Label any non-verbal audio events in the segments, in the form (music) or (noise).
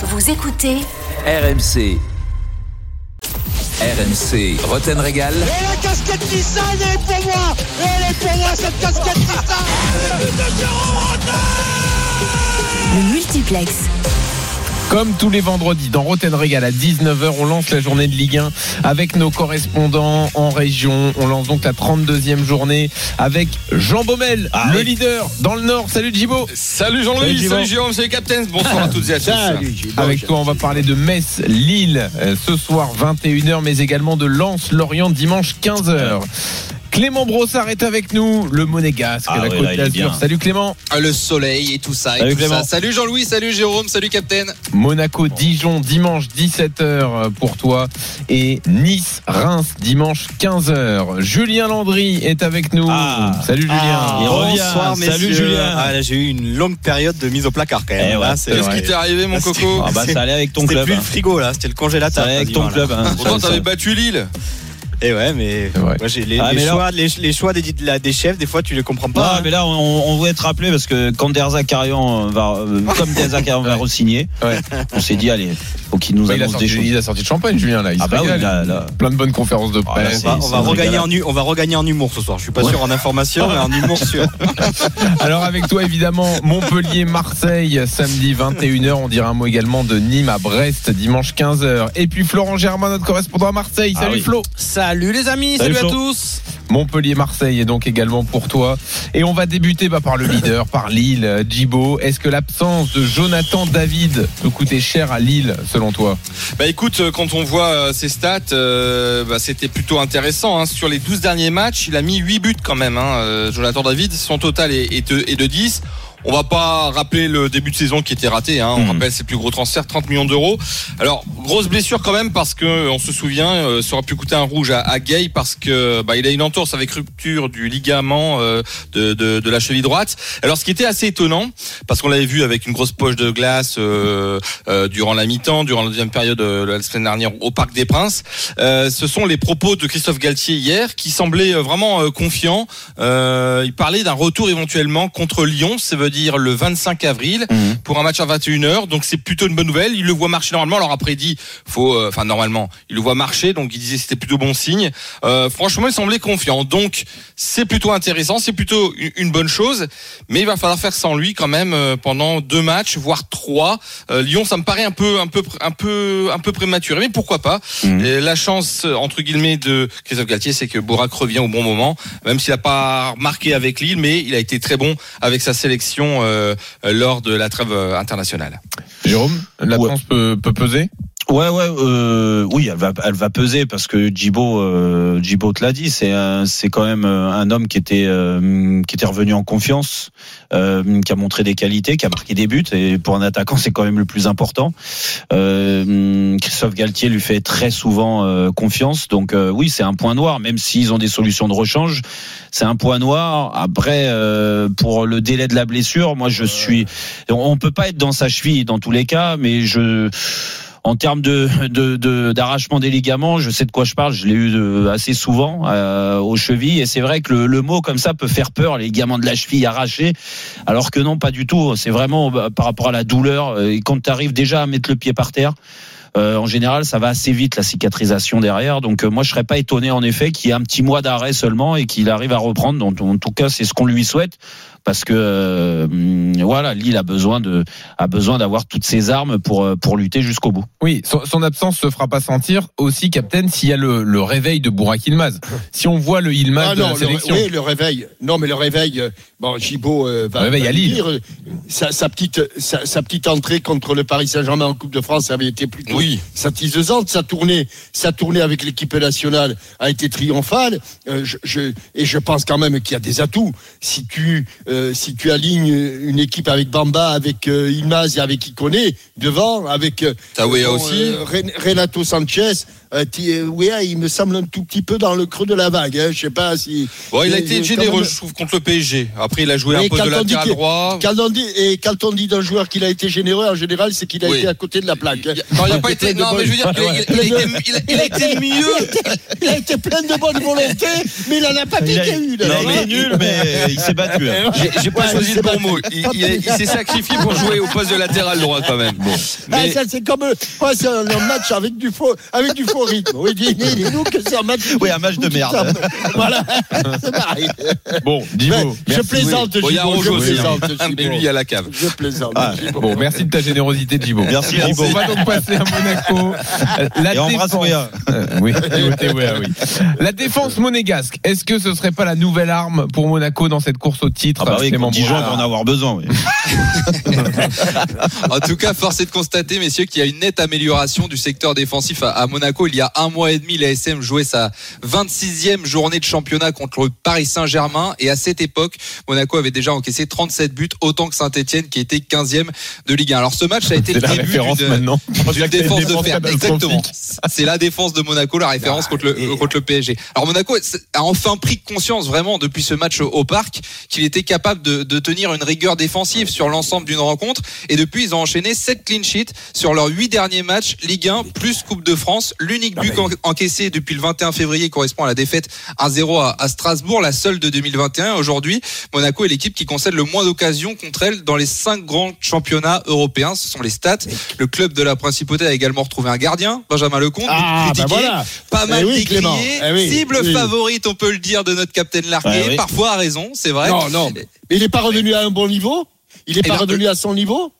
Vous écoutez RMC. RMC, Roten Régal. Et la casquette Nissan, elle est pour moi Elle est pour moi cette casquette Nissan le multiplex. Comme tous les vendredis dans Roten Régal à 19h, on lance la journée de Ligue 1 avec nos correspondants en région. On lance donc la 32e journée avec Jean Baumel, Ah le leader dans le Nord. Salut Djibo. Salut Jean-Louis, Salut, salut, Jibo. Jérôme, salut Captain. Bonsoir à toutes et à tous. Avec toi, on va parler de Metz, Lille euh, ce soir 21h, mais également de Lens, Lorient dimanche 15h. Clément Brossard est avec nous, le monégasque, Ah la ouais, Côte d'Azur. bien. Salut Clément. Ah, Le soleil et tout ça. et Salut, tout Clément. ça. Salut Jean-Louis, salut Jérôme, salut Captain. Monaco, Dijon, dimanche 17h pour toi. Et Nice, Reims, dimanche 15h. Julien Landry est avec nous. Ah. Salut Julien. Il revient. Bonsoir, Salut, messieurs. Julien. Ah, là, j'ai eu une longue période de mise au placard quand même. Eh ouais, Qu'est-ce qui t'est arrivé, mon Ah, c'était- coco? Ah bah ça allait avec ton C'était club. plus hein. le frigo là, c'était le Ça congélateur. allait avec ton club. hein. Pourtant, Ça- t'avais battu Lille. Et ouais, mais C'est vrai. moi, j'ai les, Ah, les mais là- choix, les, les choix des, de la- des chefs, des fois tu les comprends pas. Ah, hein. mais là, on, on voulait te rappeler parce que quand Derzakarian va, euh, (laughs) comme Derzakarian va re-signer, Ouais. on s'est dit, allez, faut qu'il nous Ouais, il, a annonce sorti, des choses. il a sorti de champagne, Julien, là. Il Ah bah oui, là, là. Plein de bonnes conférences de Ah, là, presse. on va, on va un regagner en, on va regagner en humour ce soir. Je suis pas sûr en information, mais en humour sûr. (laughs) Alors avec toi évidemment Montpellier Marseille samedi 21h on dira un mot également de Nîmes à Brest dimanche 15h et puis Florent Germain notre correspondant à Marseille Ah salut oui. Flo Salut les amis, Salut, salut, à tous. Montpellier Marseille est donc également pour toi et on va débuter bah, par le leader par Lille Djibo est-ce que l'absence de Jonathan David peut coûter cher à Lille selon toi? Bah écoute, euh, quand on voit euh, ses stats, euh, bah, c'était plutôt intéressant. hein. Sur les 12 derniers matchs, il a mis 8 buts quand même. Hein. Jonathan David, son total est, est de, est de 10. On va pas rappeler le début de saison qui était raté. Hein. On Mhm. rappelle ses plus gros transferts, 30 millions d'euros. Alors grosse blessure quand même parce que on se souvient, euh, ça aurait pu coûter un rouge à, à Gay parce que bah, il a une entorse avec rupture du ligament euh, de, de, de la cheville droite. Alors ce qui était assez étonnant parce qu'on l'avait vu avec une grosse poche de glace euh, euh, durant la mi-temps, durant la deuxième période euh, la semaine dernière au Parc des Princes. Euh, ce sont les propos de Christophe Galtier hier qui semblait vraiment euh, confiant. Euh, il parlait d'un retour éventuellement contre Lyon, ça veut dire le 25 avril Mhm. pour un match à 21h. Donc c'est plutôt une bonne nouvelle. Il le voit marcher normalement. Alors après il dit faut euh, enfin normalement, il le voit marcher donc il disait c'était plutôt bon signe. Euh, franchement, il semblait confiant. Donc c'est plutôt intéressant, c'est plutôt une, bonne chose, mais il va falloir faire sans lui quand même euh, pendant deux matchs voire trois. Euh, Lyon, ça me paraît un peu un peu un peu un peu prématuré, mais pourquoi pas Mhm. La chance entre guillemets de Christophe Galtier, c'est que Bourak revient au bon moment, même s'il n'a pas marqué avec Lille, mais il a été très bon avec sa sélection euh, euh, lors de la trêve euh, internationale. Jérôme l'absence peut, peut peser? Ouais, ouais, euh, oui, elle va, elle va peser parce que Djibo, euh, Djibo te l'a dit, c'est c'est quand même euh, un homme qui était, euh, qui était revenu en confiance, euh, qui a montré des qualités, qui a marqué des buts et pour un attaquant c'est quand même le plus important. Euh, Christophe Galtier lui fait très souvent euh, confiance, donc euh, oui, c'est un point noir, même s'ils ont des solutions de rechange, c'est un point noir. Après, euh, pour le délai de la blessure, moi je suis, on peut pas être dans sa cheville dans tous les cas, mais je en termes de de- d'arrachement des ligaments, je sais de quoi je parle. Je l'ai eu de- assez souvent euh, aux chevilles, et c'est vrai que le, le mot comme ça peut faire peur, les ligaments de la cheville arrachés, alors que non, pas du tout. C'est vraiment bah, par rapport à la douleur. Et quand tu arrives déjà à mettre le pied par terre. euh, en général, ça va assez vite la cicatrisation derrière. Donc, euh, moi, je serais pas étonné en effet qu'il y ait un petit mois d'arrêt seulement et qu'il arrive à reprendre. Donc, en tout cas, c'est ce qu'on lui souhaite parce que euh, voilà, Lille a besoin de a besoin d'avoir toutes ses armes pour euh, pour lutter jusqu'au bout. Oui, son, son absence se fera pas sentir aussi, Captain, s'il y a le, le réveil de Bourak Ilmaz. Si on voit le Ilmaz Ah de non, la le, sélection. oui, le réveil. Non, mais le réveil. euh, Bon, Gibaud euh, va, Le réveil va à le Lille. dire. Sa, sa petite, sa, sa petite entrée contre le Paris Saint-Germain en Coupe de France avait été plutôt Oui. satisfaisante. Sa tournée, sa tournée avec l'équipe nationale a été triomphale. Euh, je, je- et je pense quand même qu'il y a des atouts. Si tu, euh, si tu alignes une équipe avec Bamba, avec euh, Ilmaz et avec Ikoné devant, avec euh, bon, aussi. euh, Ren- Renato Sanchez. Euh, euh, oui, il me semble un tout petit peu dans le creux de la vague. Hein. Je sais pas si. Bon, il a Mais, été euh, généreux, même- je trouve, contre le PSG. Après, il a joué un Mais peu de latéral droit. Quand on dit, et quand on dit d'un joueur qu'il a été généreux, en général, c'est qu'il a Oui. été à côté de la plaque. hein. Il Non, il n'a pas été. Non, mais je veux dire, bonnes- qu'il a- il a- il a été- il a- il a été mieux. Il a été plein de bonne volonté, mais il en a pas piqué une. il a alors, été hein. nul, mais il s'est battu. hein. (laughs) J'ai pas choisi le bon mot. Il, il- il s'est sacrifié pour jouer au poste de latéral droit quand même. Bon. Ah, Mais- c'est comme euh, ouais, c'est un, un match avec du faux, avec du faux rythme. Oui, dis- dis- dis-nous que c'est un match. Oui, un match de merde. Voilà, (laughs) c'est pareil. Bon, Gibo. je plaisante, Bon, il y a Rouge aussi. hein. Mais lui, il y a la cave. Je plaisante. Ah. Bon, merci de ta générosité, Gibo. Merci, Gibo. On va donc passer à Monaco. (laughs) La Et défense- oui, oui. La défense monégasque, est-ce que ce serait pas la nouvelle arme pour Monaco dans cette course au titre? Ah bah oui, Clément Dijon va en avoir besoin. oui. (laughs) En tout cas, force est de constater, messieurs, qu'il y a une nette amélioration du secteur défensif à, Monaco. Il y a un mois et demi, l'ASM jouait sa 26e journée de championnat contre le Paris Saint-Germain. Et à cette époque, Monaco avait déjà encaissé 37 buts, autant que Saint-Etienne, qui était 15e de Ligue 1. Alors ce match a été C'est le la début référence d'une- maintenant. d'une défense de fer. Exactement. C'est la défense de Monaco, la référence contre le, contre le PSG. Alors Monaco a enfin pris conscience vraiment depuis ce match au, au parc qu'il était capable de, de tenir une rigueur défensive sur l'ensemble d'une rencontre. Et depuis, ils ont enchaîné 7 clean sheets sur leurs 8 derniers matchs Ligue 1 plus Coupe de France. L'unique but en- encaissé depuis le 21 février correspond à la défaite 1-0 à, à Strasbourg, la seule de 2021. Aujourd'hui, Monaco est l'équipe qui concède le moins d'occasions contre elle dans les 5 grands championnats européens. Ce sont les stats. Le club de la Principauté a également retrouvé un gardien, Benjamin Lecomte, Ah, bah critiqué, voilà. pas mal Eh oui, décrié, Clément. Eh oui, cible oui. favorite, on peut le dire, de notre capitaine Larquet, oui. parfois à raison, c'est vrai. Non, non. Mais il n'est pas revenu à un bon niveau? Il n'est Eh pas ben, revenu à son niveau?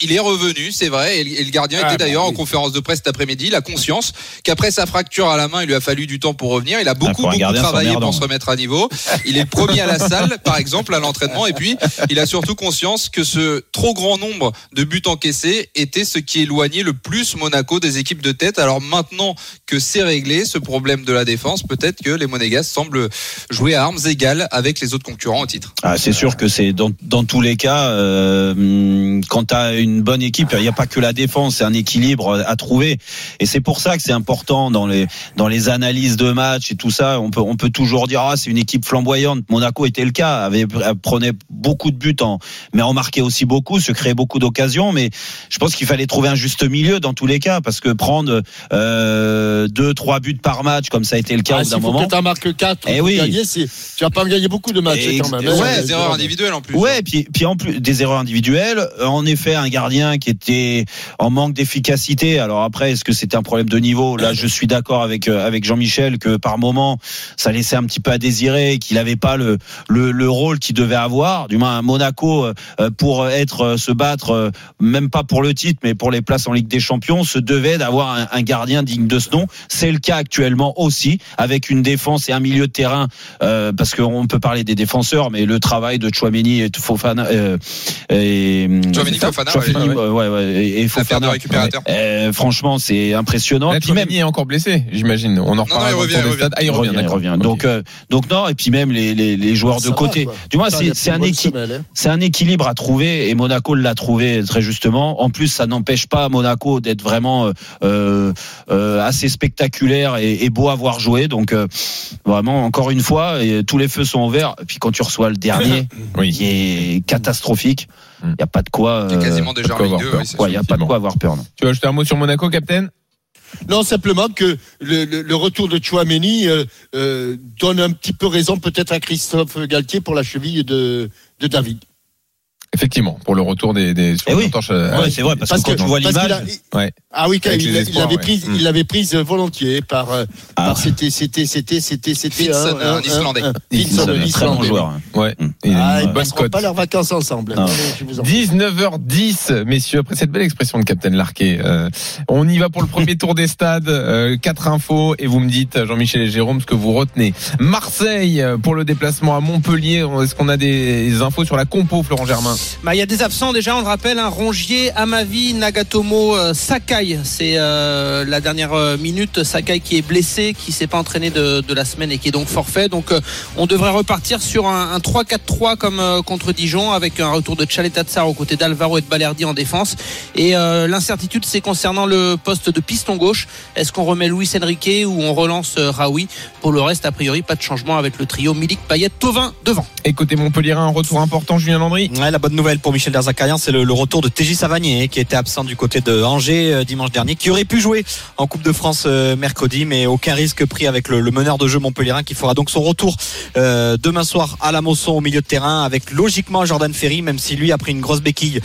Il est revenu, c'est vrai, et le gardien Ah, était bah d'ailleurs en conférence de presse cet après-midi. Il a conscience qu'après sa fracture à la main, il lui a fallu du temps pour revenir. Il a beaucoup, un beaucoup c'est travaillé pour se remettre à niveau. Il est le premier à la salle, (laughs) par exemple, à l'entraînement. Et puis, il a surtout conscience que ce trop grand nombre de buts encaissés était ce qui éloignait le plus Monaco des équipes de tête. Alors maintenant que c'est réglé, ce problème de la défense, peut-être que les Monégas semblent jouer à armes égales avec les autres concurrents au titre. Ah, c'est sûr que c'est dans, dans tous les cas, euh, quand tu as une bonne équipe, il n'y a pas que la défense, c'est un équilibre à trouver. Et c'est pour ça que c'est important dans les, dans les analyses de match et tout ça. On peut, on peut toujours dire, ah, c'est une équipe flamboyante. Monaco était le cas, avait, prenait beaucoup de buts, en, mais en marquait aussi beaucoup, se créait beaucoup d'occasions. Mais je pense qu'il fallait trouver un juste milieu dans tous les cas, parce que prendre euh, deux, trois buts par match, comme ça a été le cas Ah, au bout S'il d'un moment. que tu en marques 4 Eh pour oui. gagner, tu vas pas gagner beaucoup de matchs Et quand même. hein. ouais, des erreurs individuelles en plus. Ouais, puis puis en plus des erreurs individuelles, en effet un gardien qui était en manque d'efficacité. Alors après, est-ce que c'était un problème de niveau? Là, je suis d'accord avec euh, avec Jean-Michel que par moment ça laissait un petit peu à désirer, qu'il n'avait pas le, le le rôle qu'il devait avoir. Du moins, à Monaco euh, euh, pour être se battre, même pas pour le titre, mais pour les places en Ligue des Champions, se devait d'avoir un, un gardien digne de ce nom. C'est le cas actuellement aussi, avec une défense et un milieu de terrain, euh, parce qu'on peut parler des défenseurs, mais le travail de Chouameni et Fofana euh, et Chouameni, Fofana, Ouais, ouais, ouais, et, Fofana. récupérateurs. Euh, franchement, c'est impressionnant. Là, Puis même, Chouameni est encore blessé, j'imagine. On en reparlera il revient, il. Ah, il il revient, il revient. Donc, euh, donc non, et puis même les, les, les joueurs Ça de côté. Du moins, il c'est un hein. C'est un équilibre à trouver et Monaco l'a trouvé très justement. En plus, ça n'empêche pas Monaco d'être vraiment euh, euh, assez spectaculaire et, et beau à voir jouer. Donc euh, vraiment, encore une fois, et tous les feux sont ouverts. Et puis quand tu reçois le dernier, (laughs) Oui. qui est catastrophique, il n'y a pas de quoi. Euh, quasiment déjà pas en quoi Ligue avoir 2. peur. oui, c'est quoi, sûr. il n'y a pas de quoi avoir peur. Non. Tu veux ajouter un mot sur Monaco, Captain Non, simplement que le, le- le retour de Chouameni euh, euh, donne un petit peu raison peut-être à Christophe Galtier pour la cheville de, de David. Effectivement, pour le retour des, des sur Eh oui. euh, Ouais, c'est vrai parce, que quand tu vois parce qu'il l'image, a- Ouais. Ah oui, quand il, espoirs, l'avait ouais. prise, Mm. il l'avait prise volontiers par, euh, Ah. par c'était, c'était, c'était, c'était, c'était Finson, un Islandais. Finson, un très bon joueur. hein. Ouais. Mm. Il Ah, une ils cote. pas leurs vacances ensemble. Non. Allez, je vous en prie. 19h10, messieurs, après cette belle expression de Captain Larquet, euh, on y va pour le premier tour des stades. Euh, quatre infos et vous me dites, Jean-Michel et Jérôme, ce que vous retenez. Marseille euh, pour le déplacement à Montpellier. Est-ce qu'on a des infos sur la compo, Florent Germain? Bah, il y a des absents déjà, on le rappelle, hein, Rongier, Amavi, Nagatomo, euh, Sakai. C'est euh, la dernière euh, minute. Sakai qui est blessé, qui s'est pas entraîné de, de la semaine et qui est donc forfait. Donc euh, on devrait repartir sur un, un 3-4-3 comme euh, contre Dijon avec un retour de Tchaletatsar aux côtés d'Alvaro et de Balerdi en défense. Et euh, l'incertitude c'est concernant le poste de piston gauche. Est-ce qu'on remet Luis Enrique ou on relance euh, Raoui? Pour le reste, a priori, pas de changement avec le trio Milik, Payet, Tovin devant. Et côté Montpellier, un retour important, Julien Landry Ouais, la bonne nouvelle pour Michel Derzakarian, c'est le, retour de TJ Savanier qui était absent du côté de Angers euh, dimanche dernier, qui aurait pu jouer en Coupe de France euh, mercredi, mais aucun risque pris avec le, meneur de jeu montpellierin qui fera donc son retour euh, demain soir à la Mosson au milieu de terrain avec logiquement Jordan Ferry, même si lui a pris une grosse béquille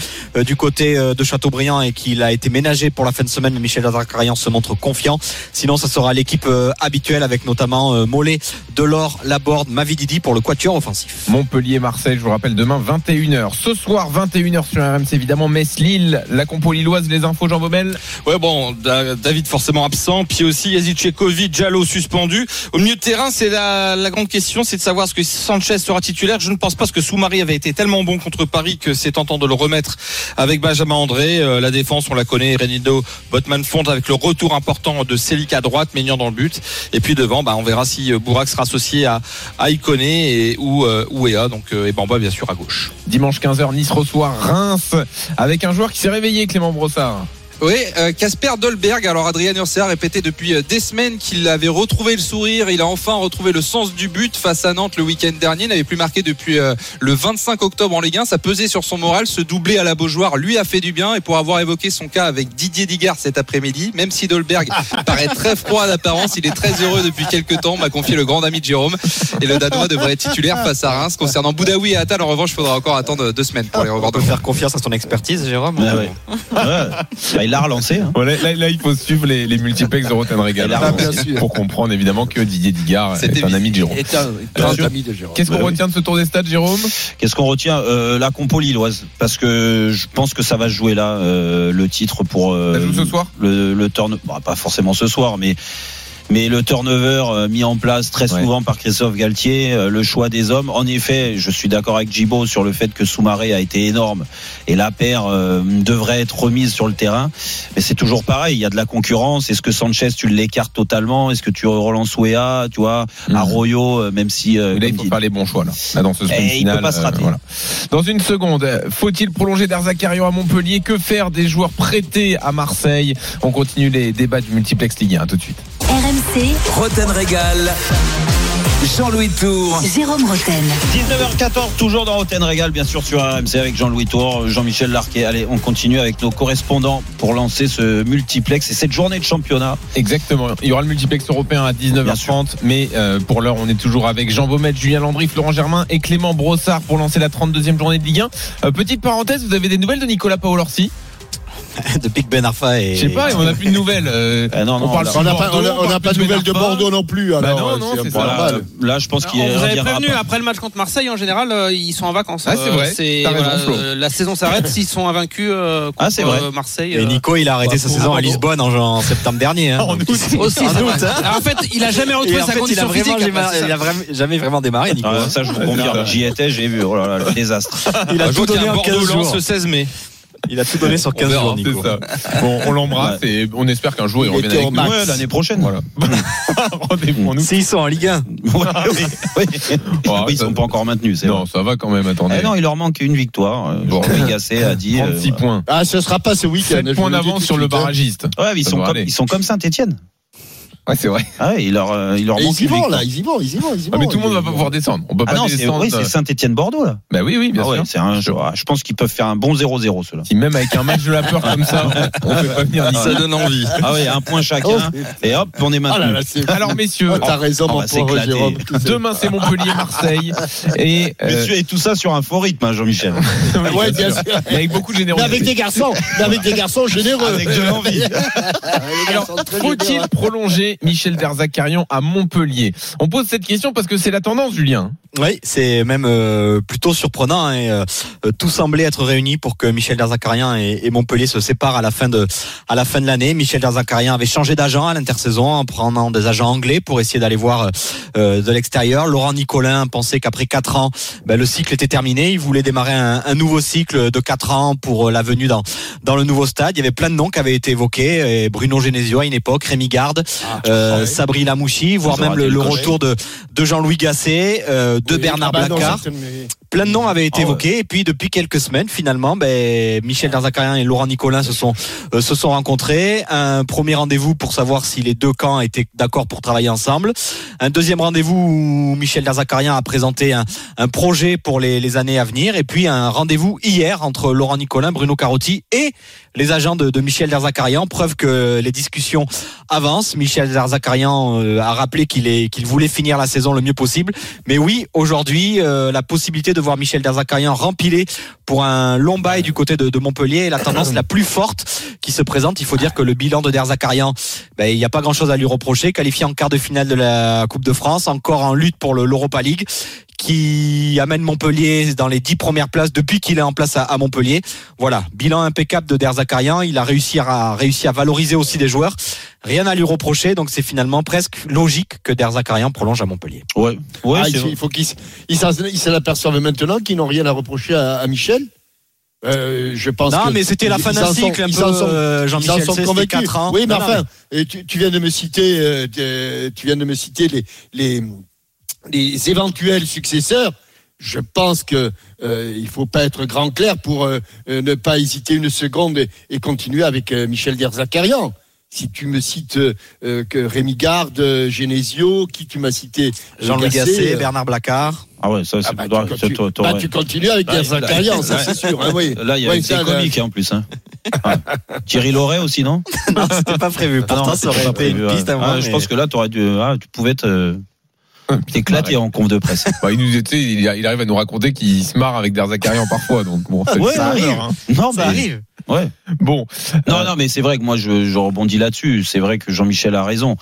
du côté de Châteaubriand et qu'il a été ménagé pour la fin de semaine. Mais Michel Derzakarian se montre confiant. Sinon, ça sera l'équipe habituelle avec notamment Mollet, Delors, Laborde, Mavididi pour le quatuor offensif. Montpellier-Marseille, je vous rappelle, demain 21h. Ce soir, 21h sur RMC, évidemment, Metz-Lille, la compo lilloise, les infos, Jean Baumel. Ouais, bon, Da- David forcément absent, puis aussi Yazidchekovic, Jallo suspendu. Au milieu de terrain, c'est la, la grande question, c'est de savoir ce que Sanchez sera titulaire. Je ne pense pas que Soumari avait été tellement bon contre Paris que c'est tentant de le remettre avec Benjamin André. Euh, la défense, on la connaît, Renido, Botman fond avec le retour important de Célic à droite, Maignan dans le but. Et puis devant, bah, on verra si euh, Bourak sera associé à, à Iconé et, ou, euh, ou Ea, donc, et Bamba bien sûr à gauche. Dimanche 15h, Nice reçoit Reims avec un joueur qui s'est réveillé, Clément Brossard. Oui, euh, Casper Dolberg. Alors Adrien Urser a répété depuis euh, des semaines qu'il avait retrouvé le sourire. Il a enfin retrouvé le sens du but face à Nantes le week-end dernier. Il n'avait plus marqué depuis euh, le 25 octobre en Ligue 1. Ça pesait sur son moral. Ce doublé à la Beaujoire lui a fait du bien. Et pour avoir évoqué son cas avec Didier Digard cet après-midi, même si Dolberg (laughs) paraît très froid d'apparence, il est très heureux depuis quelques temps. M'a confié le grand ami de Jérôme. Et le Danois devrait être titulaire face à Reims. Concernant Boudaoui et Attal, en revanche, il faudra encore attendre deux semaines pour les revoir On peut faire confiance à son expertise, Jérôme. Ah ouais. Ouais. Bah, il l'a relancé. hein. Bon, là, là, là, il faut suivre les, les multiplex de Rotten Regal Ah, bien sûr. pour comprendre évidemment que Didier Digard est, un ami de Jérôme. est un Bien grand sûr. ami de Jérôme. Qu'est-ce qu'on Bah oui. retient de ce tour des stades, Jérôme? Qu'est-ce qu'on retient Euh, La compo lilloise, parce que je pense que ça va se jouer là euh, le titre pour euh, Ça joue ce soir? le, le turn, bon, pas forcément ce soir, mais mais le turnover euh, mis en place très Ouais. souvent par Christophe Galtier, euh, le choix des hommes. En effet, je suis d'accord avec Gibo sur le fait que Soumaré a été énorme et la paire euh, devrait être remise sur le terrain. Mais c'est toujours pareil, il y a de la concurrence. Est-ce que Sanchez tu l'écartes totalement? Est-ce que tu relances Ouéa, tu vois, Mhm. Arroyo, euh, même si euh, Là, il faut dit- faire les bons choix là, là dans ce sprint Eh, il final. peut pas se rater. Dans une seconde, faut-il prolonger Derzakarian à Montpellier? Que faire des joueurs prêtés à Marseille? On continue les débats du multiplex Ligue 1 tout de suite. RMC, Roten Régal. Jean-Louis Tour. Jérôme Roten. 19h14, toujours dans Roten Régal, bien sûr sur RMC avec Jean-Louis Tour, Jean-Michel Larquet. Allez, on continue avec nos correspondants pour lancer ce multiplex et cette journée de championnat. Exactement. Il y aura le multiplex européen à Bien 19h30, mais euh, pour l'heure, on est toujours avec Jean Baumet, Julien Landry, Florent Germain et Clément Brossard pour lancer la 32e journée de Ligue 1. Euh, petite parenthèse, vous avez des nouvelles de Nicolas Paolorsi? (laughs) Depuis que Ben Arfa est. Je sais pas, on n'a plus de nouvelles. euh, (laughs) Ah non, on parle de n'a pas, on a- de nouvelles de Ben. Bordeaux non plus. Bah alors, non, non, c'est ça. Normal. là je pense qu'il on vous reviendra prévenu, pas. après le match contre Marseille, en général, euh, ils sont en vacances. Ah, c'est Euh, vrai. Raison, euh, la saison s'arrête s'ils sont invaincus euh, contre Ah, c'est vrai. euh, Marseille. Et Nico, il a arrêté bah, sa saison à. Lisbonne en, en septembre dernier. hein. (laughs) En août. Aussi, en août, hein. En fait, il a jamais retrouvé Et sa fait, il a condition vraiment, physique. il a jamais vraiment démarré, Nico. Ah, hein. ça je vous confirme, j'y étais, j'ai vu, oh là là, le désastre. Il a tout donné en 15 Bordeaux-Lens jours. le 16 mai. Il a tout donné sur 15 verra, jours, Nico. ça. (laughs) Bon, on l'embrasse et on espère qu'un jour il Il revienne avec nous. Ouais, l'année prochaine. Voilà. (laughs) (laughs) Rendez-vous. S'ils sont en Ligue 1. Ouais, oui, oui. Oh, ils sont pas encore maintenus, Non, vrai. ça va quand même, attendez. Eh non, il leur manque une victoire. Euh, Bon. A dit. euh, 36 points. Ah, ce sera pas ce week-end. 7 je points d'avance sur le hein. barragiste. Ouais, mais ils sont comme, ils sont comme Saint-Etienne. Ouais, c'est vrai. Ah ouais, il leur, euh, il leur manque ils y vont là, ils y vont, ils y vont, ils y vont. Ah, mais tout le monde va pas pouvoir descendre. On peut Ah pas non, c'est descendre. oui, c'est Saint-Etienne-Bordeaux là. Bah oui, oui, bien Ah ouais, sûr. c'est un jeu. ah, Je pense qu'ils peuvent faire un bon 0-0 ceux-là. Si même avec un match de la peur comme ça, on fait pas venir Ça donne envie. Ah ouais, un point chacun. Oh, Et hop, on est Ah là, c'est. Alors messieurs, Oh, T'as raison, mon pauvre. Jérôme. demain c'est Montpellier-Marseille et euh, Messieurs, et tout ça sur un faux rythme, hein, Jean-Michel. (laughs) oui, Ouais, bien sûr. avec beaucoup de Mais générosité. avec des garçons, mais avec des garçons généreux. Avec de l'envie. (laughs) Alors, faut-il prolonger Michel Derzakarian à Montpellier On pose cette question parce que c'est la tendance, Julien. Oui, c'est même euh, plutôt surprenant. hein, et, euh, euh, tout semblait être réuni pour que Michel Derzakarian et, et Montpellier se séparent à la fin de à la fin de l'année. Michel Derzakarian avait changé d'agent à l'intersaison en prenant des agents anglais pour essayer d'aller voir euh, de l'extérieur. Laurent Nicolin pensait qu'après quatre ans, ben, le cycle était terminé. Il voulait démarrer un, un nouveau cycle de quatre ans pour la venue dans dans le nouveau stade. Il y avait plein de noms qui avaient été évoqués. Et Bruno Genesio à une époque, Rémi Garde, euh, Sabri Lamouchi, voire même le, retour de de Jean-Louis Gasset, euh, de Oui, Bernard ah bah Blacard. Plein de noms avaient été ouais. évoqués. Et puis depuis quelques semaines finalement ben, Michel Derzakarian et Laurent Nicolin se sont euh, se sont rencontrés. Un premier rendez-vous pour savoir si les deux camps étaient d'accord pour travailler ensemble. Un deuxième rendez-vous où Michel Derzakarian a présenté un, un projet pour les, les années à venir. Et puis un rendez-vous hier entre Laurent Nicolin Bruno Carotti et les agents de, de Michel Derzakarian preuve que les discussions avancent. Michel Derzakarian euh, a rappelé qu'il est qu'il voulait finir la saison le mieux possible. Mais oui aujourd'hui euh, la possibilité de voir Michel Derzakarian rempilé pour un long bail du côté de, de Montpellier la tendance la plus forte qui se présente. Il faut dire que le bilan de Derzakarian, ben, il n'y a pas grand-chose à lui reprocher. Qualifié en quart de finale de la Coupe de France, encore en lutte pour le- l'Europa League qui amène Montpellier dans les dix premières places depuis qu'il est en place à, à Montpellier. Voilà, bilan impeccable de Derzakarian. Il a réussi à, réussi à valoriser aussi des joueurs. Rien à lui reprocher, donc c'est finalement presque logique que Derzakarian prolonge à Montpellier. Ouais, ouais, Ah, c'est il, vrai. faut qu'il s- il s'en- l'aperçoivent maintenant qu'ils n'ont rien à reprocher à, à Michel. Euh, je pense Non, que mais c'était la ils- fin ils d'un cycle, un ils peu, euh, ils Jean-Michel, c'était convaincus. quatre ans. Oui, mais Non, non, enfin, et tu, tu viens de me citer, euh, tu- tu viens de me citer les, les, les éventuels successeurs. Je pense que euh, il faut pas être grand clair pour euh, euh, ne pas hésiter une seconde et, et continuer avec euh, Michel Derzakarian. Si tu me cites que Rémi Garde, Genesio, qui tu m'as cité Jean-Louis Gasset, euh, Bernard Blacard. Ah ouais, ça c'est ah bah, toi- tu, toi- toi, bah, ouais. tu continues avec Derzakarian, ça c'est sûr. hein, oui. Là, il y a Ouais, une comique en plus. Hein. (laughs) Ouais. Thierry Loret aussi, non non, c'était pas prévu. Ah non, Pourtant, c'était ça aurait été une piste moi. Ah, Je pense que là, t'aurais dû, ah, tu pouvais te t'éclater en conf de presse. (laughs) Bah, il nous il, arrive à nous raconter qu'il se marre avec Derzakarian parfois, donc bon, ça, (laughs) Ouais, ça ouais, arrive. hein. Non, ça mais- arrive. Ouais. Bon, Non, non, mais c'est vrai que moi, je, je rebondis là-dessus. C'est vrai que Jean-Michel a raison.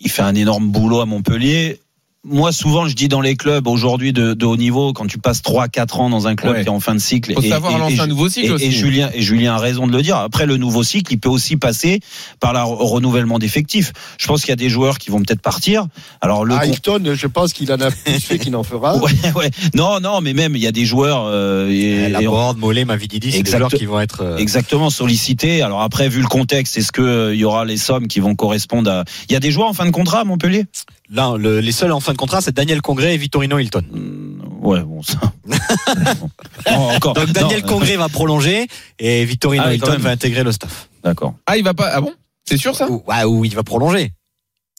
Il fait un énorme boulot à Montpellier. Moi, souvent, je dis dans les clubs aujourd'hui de, de haut niveau, quand tu passes 3-4 ans dans un club Ouais. qui est en fin de cycle, faut savoir lancer un nouveau cycle et, aussi. et Julien et Julien a raison de le dire. Après, le nouveau cycle, il peut aussi passer par le renouvellement d'effectifs. Je pense qu'il y a des joueurs qui vont peut-être partir. Alors le con- je pense qu'il en a plus fait qu'il en fera. (laughs) Ouais, ouais. Non, non, mais même il y a des joueurs euh, et, La et- Borde, Mollet, Mavididi, c'est des joueurs qui vont être. euh, Exactement, sollicité. Alors après, vu le contexte, est-ce que euh, il y aura les sommes qui vont correspondre à Il y a des joueurs en fin de contrat à Montpellier? Là, le- les seuls en fin de contrat, c'est Daniel Congré et Vittorino Hilton. Hmm, Ouais, bon ça. (laughs) Encore. Donc Daniel Non, Congré va prolonger et Vittorino Ah Hilton va intégrer le staff. D'accord. ah, il va pas, ah bon? C'est sûr ça? Ou, ouais, ou il va prolonger.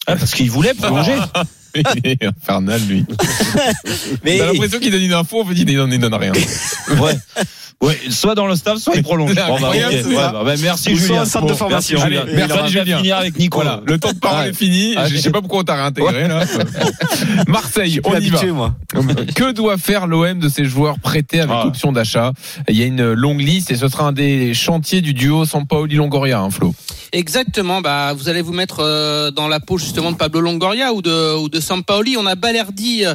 Ah, parce qu'il voulait prolonger. (laughs) Il est infernal, lui. (laughs) Mais T'as l'impression qu'il donne une info, en fait, il il donne rien. ouais. Ouais, soit dans le staff, soit il prolonge. (laughs) Bon, bah, incroyable, ok. ça. Ouais, bah, bah, merci Ou soit Julien. un centre de formation. Merci, Julien. Allez, merci, finir avec Nico. Voilà, le temps de parole Ouais. est fini. Je sais pas pourquoi on t'a réintégré, là. (laughs) Marseille, on y va. moi. Que doit faire l'OM de ces joueurs prêtés avec Ah. option d'achat? Il y a une longue liste et ce sera un des chantiers du duo Sampaoli-Longoria, hein, Flo. Exactement. Bah, vous allez vous mettre euh, dans la peau justement de Pablo Longoria ou de ou de Sampaoli. On a Balerdi euh,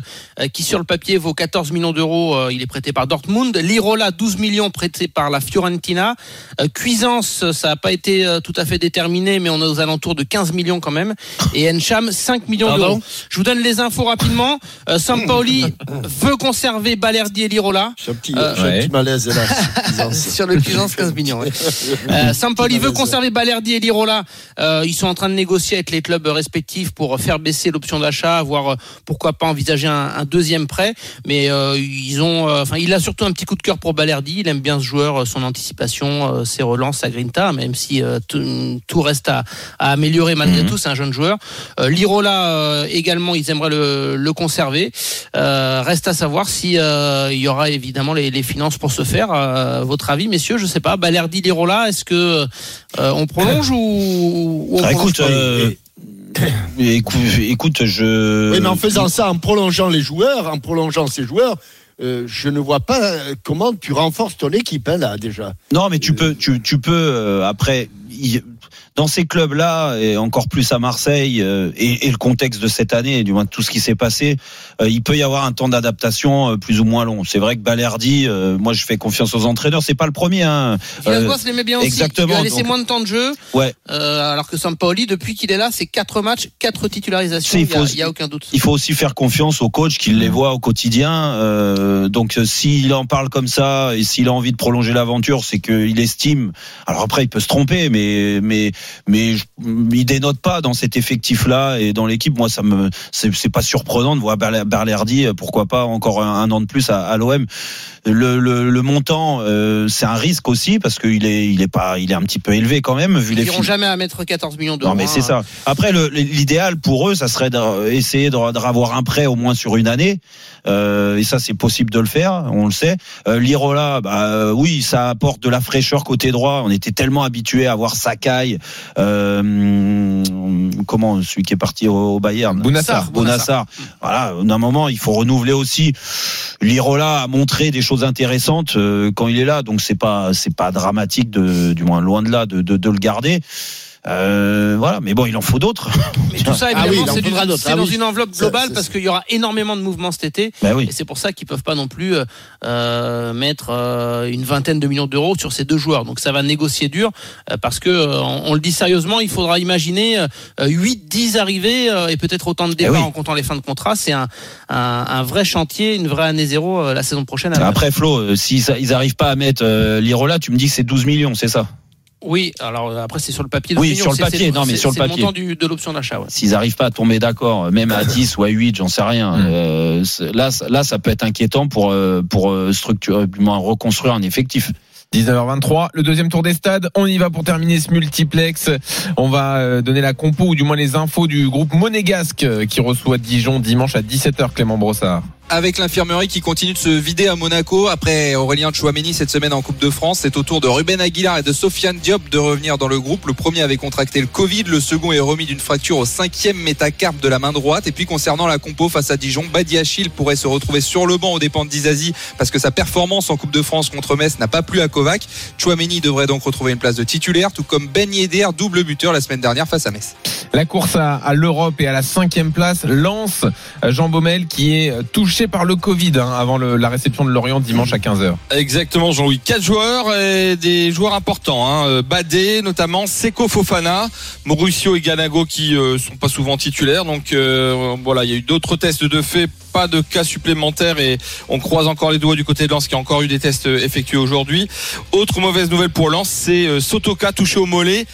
qui sur le papier vaut 14 millions d'euros. euh, il est prêté par Dortmund. Lirola 12 millions prêté par la Fiorentina. Euh, Cuisance, ça n'a pas été euh, tout à fait déterminé, mais on est aux alentours de 15 millions quand même. Et Encham 5 millions d'euros. Je vous donne les infos rapidement. Euh, Sampaoli (laughs) veut conserver Balerdi et Lirola. J'ai un petit, Euh, ouais. malaise là. (laughs) sur le Cuisance 15 millions. ouais. (laughs) Euh, Sampaoli veut conserver Balerdi et Lirola. Euh, ils sont en train de négocier avec les clubs respectifs pour faire baisser l'option d'achat, voire euh, pourquoi pas envisager un, un deuxième prêt. Mais euh, ils ont, euh, enfin, il a surtout un petit coup de cœur pour Balerdi. Il aime bien ce joueur, euh, son anticipation, euh, ses relances, sa grinta, même si euh, tout, tout reste à, à améliorer malgré tout. C'est un jeune joueur. Euh, Lirola euh, également, ils aimeraient le, le conserver. Euh, reste à savoir si euh, il y aura évidemment les, les finances pour ce faire. Euh, votre avis, messieurs, je sais pas. Balerdi, Lirola, est-ce que euh, on prolonge ou, ou on Ah, prolonge écoute, pas euh, écoute, écoute, je. Oui, mais en faisant ça, en prolongeant les joueurs, en prolongeant ces joueurs, euh, je ne vois pas euh, comment tu renforces ton équipe hein, là déjà. Non, mais tu peux, tu, tu peux euh, après. y- Dans ces clubs-là, et encore plus à Marseille, euh, et, et le contexte de cette année, du moins de tout ce qui s'est passé, euh, il peut y avoir un temps d'adaptation euh, plus ou moins long. C'est vrai que Balerdi, euh, moi je fais confiance aux entraîneurs, c'est pas le premier. Hein. L'aimait bien aussi. exactement, Il lui a laissé donc- moins de temps de jeu. Ouais. Euh, alors que Sampaoli, depuis qu'il est là, c'est quatre matchs, quatre titularisations. Il il y a, il a aucun doute. Il faut aussi faire confiance au coach qui les voit au quotidien. Euh, donc euh, s'il en parle comme ça et s'il a envie de prolonger l'aventure, c'est qu'il estime. Alors après, il peut se tromper, mais mais mais je- il dénote pas dans cet effectif-là et dans l'équipe. Moi, ça me c'est c'est pas surprenant de voir Berler- Berlerdi. euh, Pourquoi pas encore un, un an de plus à, à l'OM. Le, le, le montant, euh, c'est un risque aussi parce qu'il est il est pas il est un petit peu élevé quand même vu Ils les films. jamais à mettre 14 millions d'euros. Non mais c'est hein. ça. Après l'idéal pour eux, ça serait d'essayer de, de ravoir un prêt au moins sur une année. Euh, et ça c'est possible de le faire, on le sait. Euh, Lirola, bah euh, oui, ça apporte de la fraîcheur côté droit. On était tellement habitué à voir Sakai, euh, comment celui qui est parti au, Bayern, Bounassar. Bounassar. Voilà, d'un moment il faut renouveler aussi. Lirola a montré des choses intéressantes euh, quand il est là, donc c'est pas c'est pas dramatique de du moins loin de là de de, de le garder. Euh, voilà, mais bon, il en faut d'autres. Mais tout ça, Ah oui, évidemment, c'est Ah dans oui. une enveloppe globale parce qu'il y aura énormément de mouvements cet été. Ben oui. Et c'est pour ça qu'ils peuvent pas non plus euh, mettre euh, une vingtaine de millions d'euros sur ces deux joueurs. Donc ça va négocier dur euh, parce que euh, on, on le dit sérieusement, il faudra imaginer euh, 8, 10 arrivées et peut-être autant de départs Eh oui. en comptant les fins de contrat. C'est un, un, un vrai chantier, une vraie année zéro la saison prochaine. Après Flo, s'ils ils arrivent pas à mettre euh, Lirola, tu me dis que c'est 12 millions, c'est ça? Oui, alors euh, après c'est sur le papier. Oui, sur le papier, non, mais sur le c'est papier. montant du, de l'option d'achat. Ouais. S'ils arrivent pas à tomber d'accord, euh, même à (coughs) 10 ou à 8, j'en sais rien. Mm. euh, là, ça- là, ça peut être inquiétant pour pour structurer, reconstruire un effectif. 19h23, le deuxième tour des stades. On y va pour terminer ce multiplex. On va donner la compo ou du moins les infos du groupe monégasque qui reçoit Dijon dimanche à 17h. Clément Brossard. Avec l'infirmerie qui continue de se vider à Monaco après Aurélien Chouameni cette semaine en Coupe de France. C'est au tour de Ruben Aguilar et de Sofiane Diop de revenir dans le groupe. Le premier avait contracté le Covid, le second est remis d'une fracture au cinquième métacarpe de la main droite. Et puis concernant la compo face à Dijon, Badiachil pourrait se retrouver sur le banc aux dépens de Dizazi parce que sa performance en Coupe de France contre Metz n'a pas plu à Kovac. Chouameni devrait donc retrouver une place de titulaire, tout comme Ben Yedder, double buteur la semaine dernière face à Metz. La course à, l'Europe et à la cinquième place lance Jean Baumel qui est euh, par le Covid hein, avant la réception de Lorient dimanche à 15h. Exactement, Jean-Louis. Quatre joueurs et des joueurs importants. Hein. Euh, Badé, notamment Seko Fofana, Mauricio et Ganago qui euh, sont pas souvent titulaires. Donc euh, voilà, il y a eu d'autres tests de fait, pas de cas supplémentaires et on croise encore les doigts du côté de Lens qui a encore eu des tests euh, effectués aujourd'hui. Autre mauvaise nouvelle pour Lens, c'est euh, Sotoka touché au mollet.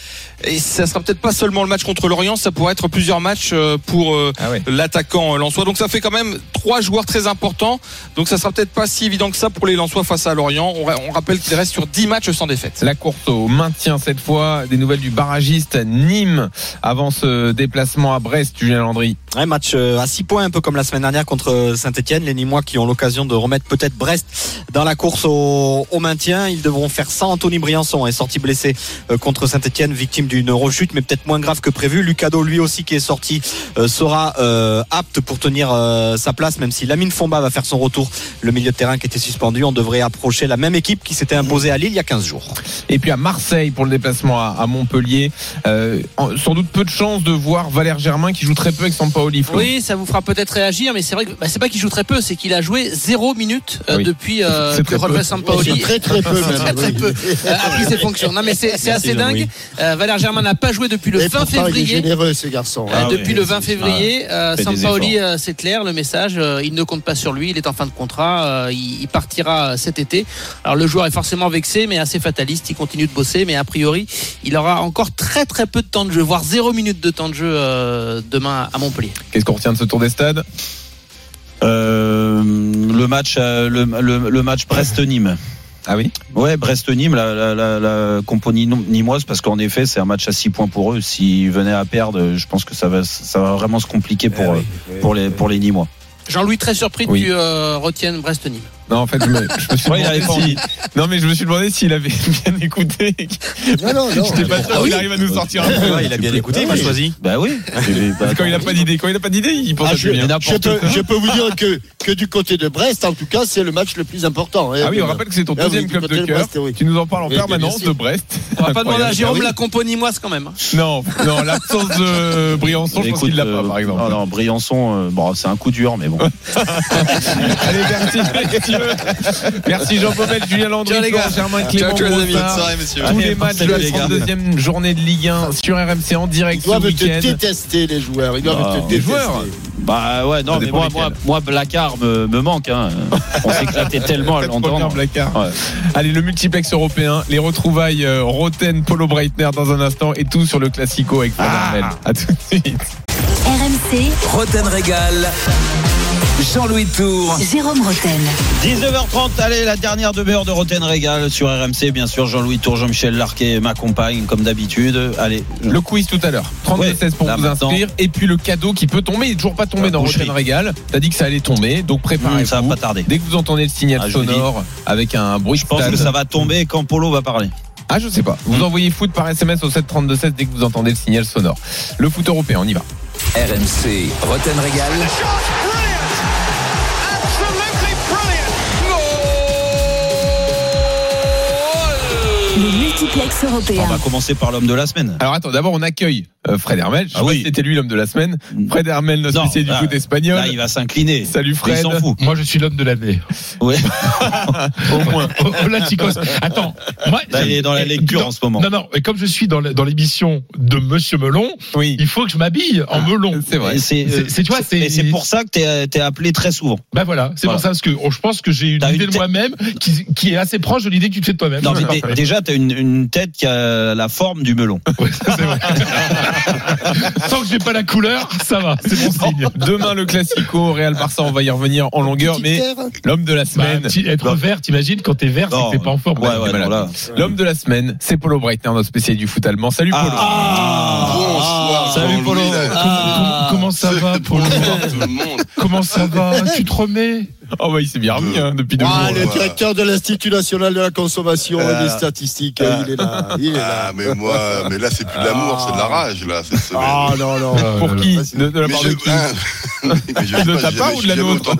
Et ça sera peut-être pas seulement le match contre l'Orient, ça pourrait être plusieurs matchs euh, pour Ah l'attaquant Lensois. Donc ça fait quand même trois joueurs très importants. Donc ça sera peut-être pas si évident que ça pour les Lensois face à Lorient. On, ra- on rappelle qu'ils restent sur 10 matchs sans défaite. La course au maintien cette fois, des nouvelles du barragiste Nîmes avant ce déplacement à Brest, Julien Landry. Ouais, match à 6 points, un peu comme la semaine dernière contre Saint-Etienne. Les Nîmois qui ont l'occasion de remettre peut-être Brest dans la course au, au maintien. Ils devront faire sans Anthony Briançon, est sorti blessé euh, contre Saint-Etienne, victime d'une rechute, mais peut-être moins grave que prévu. Lucado, lui aussi, qui est sorti, euh, sera euh, apte pour tenir euh, sa place, même si Lamine Fomba va faire son retour. Le milieu de terrain qui était suspendu, on devrait approcher la même équipe qui s'était imposée à Lille il y a 15 jours. Et puis à Marseille pour le déplacement à, à Montpellier. Euh, sans doute peu de chance de voir Valère Germain qui joue très peu avec Sampaoli. Flo. Oui, ça vous fera peut-être réagir, mais c'est vrai que bah, c'est pas qu'il joue très peu, c'est qu'il a joué zéro minute euh, Oui. depuis euh, que peu. Jorge Sampaoli très très peu très, peu euh, a pris ses fonctions. Non, mais c'est assez dingue. Euh, Valère Germain n'a pas joué depuis le Et 20 pourtant, il est février. généreux ce garçon. Euh, Ah depuis le 20 c'est- février, euh, Sampaoli, euh, c'est clair, le message, euh, il ne compte pas sur lui, il est en fin de contrat, euh, il, partira euh, cet été. Alors le joueur est forcément vexé, mais assez fataliste, il continue de bosser, mais a priori, il aura encore très très peu de temps de jeu, voire zéro minute de temps de jeu euh, demain à Montpellier. Qu'est-ce qu'on retient de ce tour des stades? Euh, le match, euh, le, le, le match Brest-Nîmes. Ah oui? Ouais, Brest-Nîmes, la, la, la, la compagnie nîmoise, parce qu'en effet, c'est un match à 6 points pour eux. S'ils venaient à perdre, je pense que ça va, ça va vraiment se compliquer pour, euh, pour, les, pour les Nîmois. Jean-Louis, très surpris Oui. que tu euh, retiennes Brest-Nîmes. Non, en fait, je me, je me suis Ouais, demandé si-. Non, mais je me suis demandé s'il avait (laughs) bien écouté. Non, non, non. J'étais pas sûr Ah oui. qu'il arrive à nous sortir un peu. il a bien écouté, il m'a choisi. Bah oui. Quand il a pas d'idée, quand il a pas d'idée, il pense Ah, à je, Julien. je peux, je peux vous dire que, que du côté de Brest, en tout cas, c'est le match le plus important. hein. Ah oui, on rappelle que c'est ton Ah oui, deuxième club de cœur. Oui. Tu nous en parles en Oui, bien permanence sûr. de Brest. On va pas demander à. Jérôme Ah la compo nîmoise quand même. Non, non, l'absence de Briançon, je pense Écoute, qu'il l'a euh, pas, par exemple. Non, non, Briançon, euh, bon, c'est un coup dur, mais bon. (laughs) Allez, merci. (laughs) Merci Jean Baumel, Julien Landry, Ciao, les gars. Germain Clément Ciao, ciao, les amis. Brossard. Tous les matchs de la les gars. 32e journée de Ligue 1 sur RMC en direct Ils doivent te détester, les joueurs. Ils doivent Ah, te les détester. joueurs Bah ouais, non, mais moi, moi, moi, Blacard me, me manque. Hein. On s'éclatait (laughs) tellement à l'entendre. Blacard. Ouais. Allez, le multiplex européen, les retrouvailles euh, Roten, Polo Breitner dans un instant et tout sur le Classico avec Fred Ah. À tout de suite. RMC, Roten Régal. Jean-Louis Tour. Jérôme Roten. 19h30, allez, la dernière demi-heure de Roten Régal sur RMC. Bien sûr, Jean-Louis Tour, Jean-Michel Larquet m'accompagne comme d'habitude. Allez, Le quiz tout à l'heure. 32-16 pour vous maintenant. inscrire. Et puis le cadeau qui peut tomber. Il est toujours pas tombé La dans boucherie. Roten Régal. T'as dit que ça allait tomber. Donc Mmh, préparez-vous. ça va pas tarder. Dès que vous entendez le signal Ah, sonore avec un bruit Je pense que ça va tomber quand Polo va parler. Ah, je sais pas. Vous envoyez foot par SMS au 732-16 dès que vous entendez le signal sonore. Le foot européen, on y va. RMC. Roten Régal. On va commencer par l'homme de la semaine. Alors attends, d'abord on accueille Fred Hermel. Je sais Ah pas oui. si c'était lui l'homme de la semaine. Fred Hermel, notre Non, spécialiste là, du foot espagnol. Là, il va s'incliner. Salut Il Fred. s'en fout. Moi, je suis l'homme de l'année. Ouais. (laughs) Au moins. Hola, (laughs) chicos. Attends, moi, Là, il est dans la et- lecture dans- en ce moment. Non, non, et comme je suis dans l'émission de Monsieur Melon, Oui. il faut que je m'habille en melon. C'est vrai. Et c'est, tu vois, c'est- pour ça que t'es, t'es appelé très souvent. Ben voilà, c'est Voilà. pour ça parce que oh, je pense que j'ai une idée une de moi-même qui, qui est assez proche de l'idée que tu te fais de toi-même. Non, mais (laughs) déjà, t'as une, une tête qui a la forme du melon. Ouais, c'est vrai. Tant que j'ai pas la couleur, ça va, c'est bon signe. Demain le Classico, Real Barça, on va y revenir en longueur, mais l'homme de la Bah, semaine. être vert, t'imagines quand t'es vert, c'est Non. que t'es pas en forme. Ouais, ouais. L'homme de la semaine, c'est Polo Breitner, notre spécialiste du foot allemand. Salut Polo. Bonsoir. Salut, Polo. là. Comment, ça va pour le monde. Comment ça va Tu te remets Oh bah il s'est bien remis hein, depuis deux Ah, jours. le directeur de l'Institut national de la consommation et des statistiques, euh, il est là. Il est Ah, là. mais moi, mais là, c'est plus de l'amour, c'est de la rage, là, cette semaine. Ah non, non. Pour qui de, de la part je, de qui (laughs) De pas, ta part ou de la nôtre.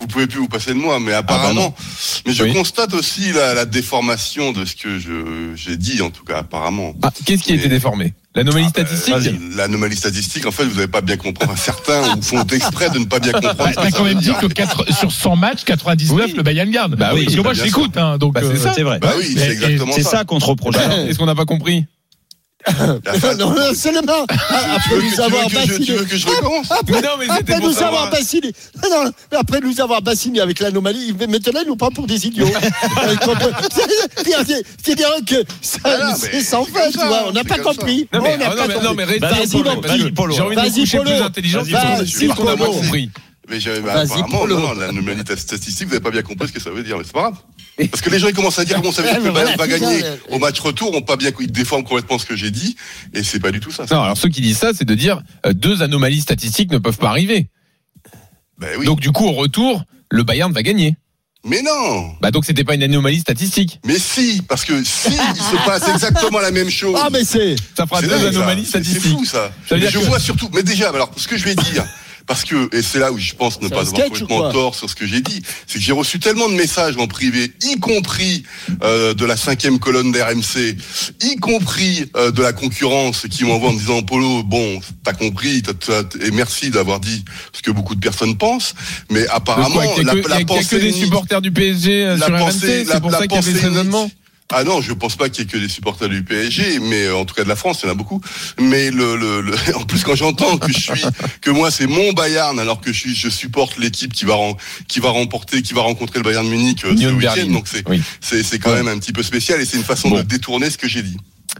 Vous pouvez plus vous passer de moi, mais apparemment. mais je Oui. constate aussi la, la déformation de ce que je, j'ai dit, en tout cas, apparemment. Ah, Qu'est-ce qui a été déformé? L'anomalie Ah, statistique euh, L'anomalie statistique, en fait, vous n'avez pas bien compris. Certains font exprès de ne pas bien comprendre. que T'as ça quand même dit que quatre- sur 100 matchs, 99, Oui. le Bayern garde. Bah oui, Parce que moi, bah, je bien l'écoute, hein, donc. Bah, c'est euh, ça. Vrai. Bah oui, c'est et exactement C'est ça. ça qu'on te reproche. Est-ce qu'on n'a pas compris? Non, non, seulement (laughs) Tu après nous veux avoir bassiné. Après pour nous avoir bassiné. Après nous avoir bassiné avec l'anomalie, maintenant ils nous prend pour des idiots. (laughs) Euh, (laughs) C'est- C'est-à-dire que Ah c'est sans c'est fin, tu vois. On n'a c'est pas compris. Non On mais, ah, Vas-y, Polo. J'ai envie de plus intelligent. Vas-y, Qu'est-ce Polo. qu'on n'a pas Polo. compris Mais j'ai- bah, apparemment, non, non, l'anomalie statistique, vous n'avez pas bien compris ce que ça veut dire, mais c'est pas grave. Parce que les gens ils commencent à dire comment ça veut dire que Voilà, Bayern va gagner ça, au match retour, ont pas bien, ils déforment complètement ce que j'ai dit, et c'est pas du tout ça. Non, alors ceux qui disent ça, c'est de dire euh, deux anomalies statistiques ne peuvent pas arriver. Ben oui. Donc du coup, au retour, le Bayern va gagner. mais non! Bah donc c'était pas une anomalie statistique. Mais si, parce que si, il se passe exactement la même chose. Ah, mais c'est. Ça fera C'est deux anomalies C'est- C'est statistiques. fou ça. Mais je que- vois surtout. Mais déjà, alors ce que je vais dire, parce que et c'est là où je pense ne pas avoir complètement tort sur ce que j'ai dit, c'est que j'ai reçu tellement de messages en privé, y compris euh, de la cinquième colonne d'RMC, y compris euh, de la concurrence qui m'envoie en me disant Polo, bon, t'as compris, et merci d'avoir dit ce que beaucoup de personnes pensent, mais apparemment quoi, la, que- la a- il a que pensée des supporters du PSG euh, la sur pensée- RMC, c'est pour la ça qu'il y avait Ah non, je pense pas qu'il y ait que des supporters du PSG, mais euh, en tout cas de la France, il y en a beaucoup. Mais le, le, le- (laughs) en plus quand j'entends que je suis, que moi c'est mon Bayern, alors que je suis, je supporte l'équipe qui va qui va remporter, qui va rencontrer le Bayern Munich euh, ce week-end, donc c'est Oui. c'est c'est quand même un petit peu spécial et c'est une façon Bon. de détourner ce que j'ai dit.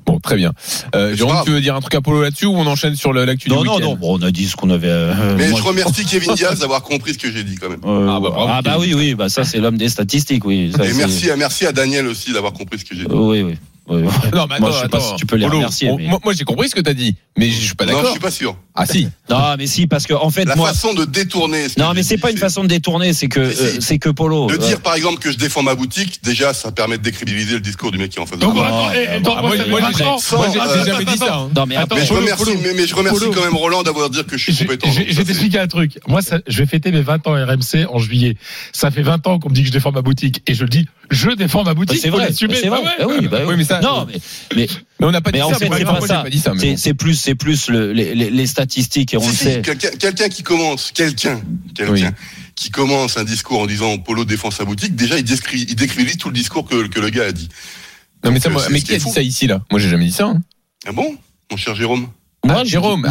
Bon, très bien. Euh, Jérôme, tu veux dire un truc à Polo là-dessus ou on enchaîne sur l'actu du Non, non, non. Bon, on a dit ce qu'on avait. euh, Mais moi, je remercie Kevin Diaz d'avoir compris ce que j'ai dit quand même. euh, Ah, bah, bravo, ah, bah oui, oui, bah ça c'est l'homme des statistiques, oui. Ça, Et c'est- merci, à- merci à Daniel aussi d'avoir compris ce que j'ai dit. Oui, oui. Non, mais Moi, attends, je sais pas attends. si tu peux les Polo, remercier, on- mais- Moi, moi, j'ai compris ce que tu as dit, mais je suis pas Non, je d'accord. suis pas sûr. Ah si. (laughs) Non, mais si, parce que en fait, La moi. façon de détourner. ce Non, mais c'est pas une façon de détourner, c'est que euh, c'est que Polo. De euh, dire par exemple que je défends ma boutique, déjà ça permet de décrédibiliser le discours du mec qui est en face de moi. eh, attends, moi, moi, ça fait moi, 20 j'ai- moi, jamais dit ça. Non, mais je Polo, remercie, Polo. mais, je remercie Polo. quand même Roland d'avoir dit que je suis compétent. je- vais t'expliquer un truc. Moi, je vais fêter mes 20 ans RMC en juillet. Ça fait 20 ans qu'on me dit que je défends ma boutique. Et je le dis, je défends ma bah, boutique. c'est vrai, l'assumer. c'est vrai. Ah ouais. Ah oui, bah. Oui, mais ça- Non, mais, mais, Mais on n'a pas dit ça. c'est pas pas dit ça. mais C'est plus, c'est plus le- les, les- les statistiques et on Si, le sait. quelqu'un qui commence, quelqu'un, quelqu'un Oui. qui commence un discours en disant Polo défend sa boutique, déjà il décrit, il décrit tout le discours que, que le gars a dit. Non, mais, ça, moi- euh, mais qui a dit fou. ça ici, là? Moi, j'ai jamais dit ça. hein. Ah bon, mon cher Jérôme? Ah, moi, ah, Jérôme.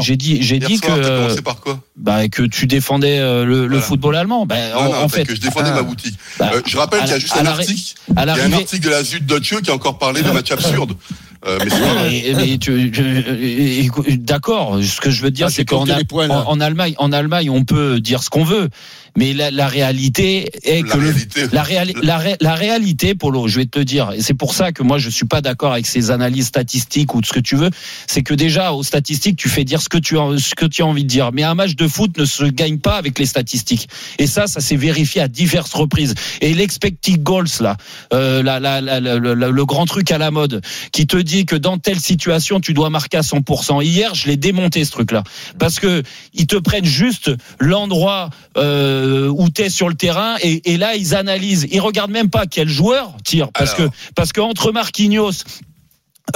j'ai- dit, j'ai dit soir, que, par quoi bah, que tu défendais euh, le, le Voilà. football allemand. Ben, Non, en, non, en fait, que je défendais ah, ma boutique. bah, Euh, je rappelle qu'il y a juste un article, à il y a un article de la Süddeutsche qui a encore parlé de (laughs) match absurde. Euh, écoute, d'accord. Ce que je veux dire, Ah, c'est qu'en en, Allemagne, en Allemagne, on peut dire ce qu'on veut, mais la, la réalité est La que le- la, réali- la, ré- la réalité, Polo, je vais te le dire, et c'est pour ça que moi je suis pas d'accord avec ces analyses statistiques ou de ce que tu veux, c'est que déjà aux statistiques tu fais dire ce que tu as, ce que tu as envie de dire, mais un match de foot ne se gagne pas avec les statistiques, et ça, ça s'est vérifié à diverses reprises. Et l'expected goals là, euh, le grand truc à la mode, qui te dit que dans telle situation tu dois marquer à 100%. Hier, je l'ai démonté ce truc-là, parce que ils te prennent juste l'endroit euh, où tu es sur le terrain et, et là ils analysent. Ils regardent même pas quel joueur tire parce Alors. que parce que entre Marquinhos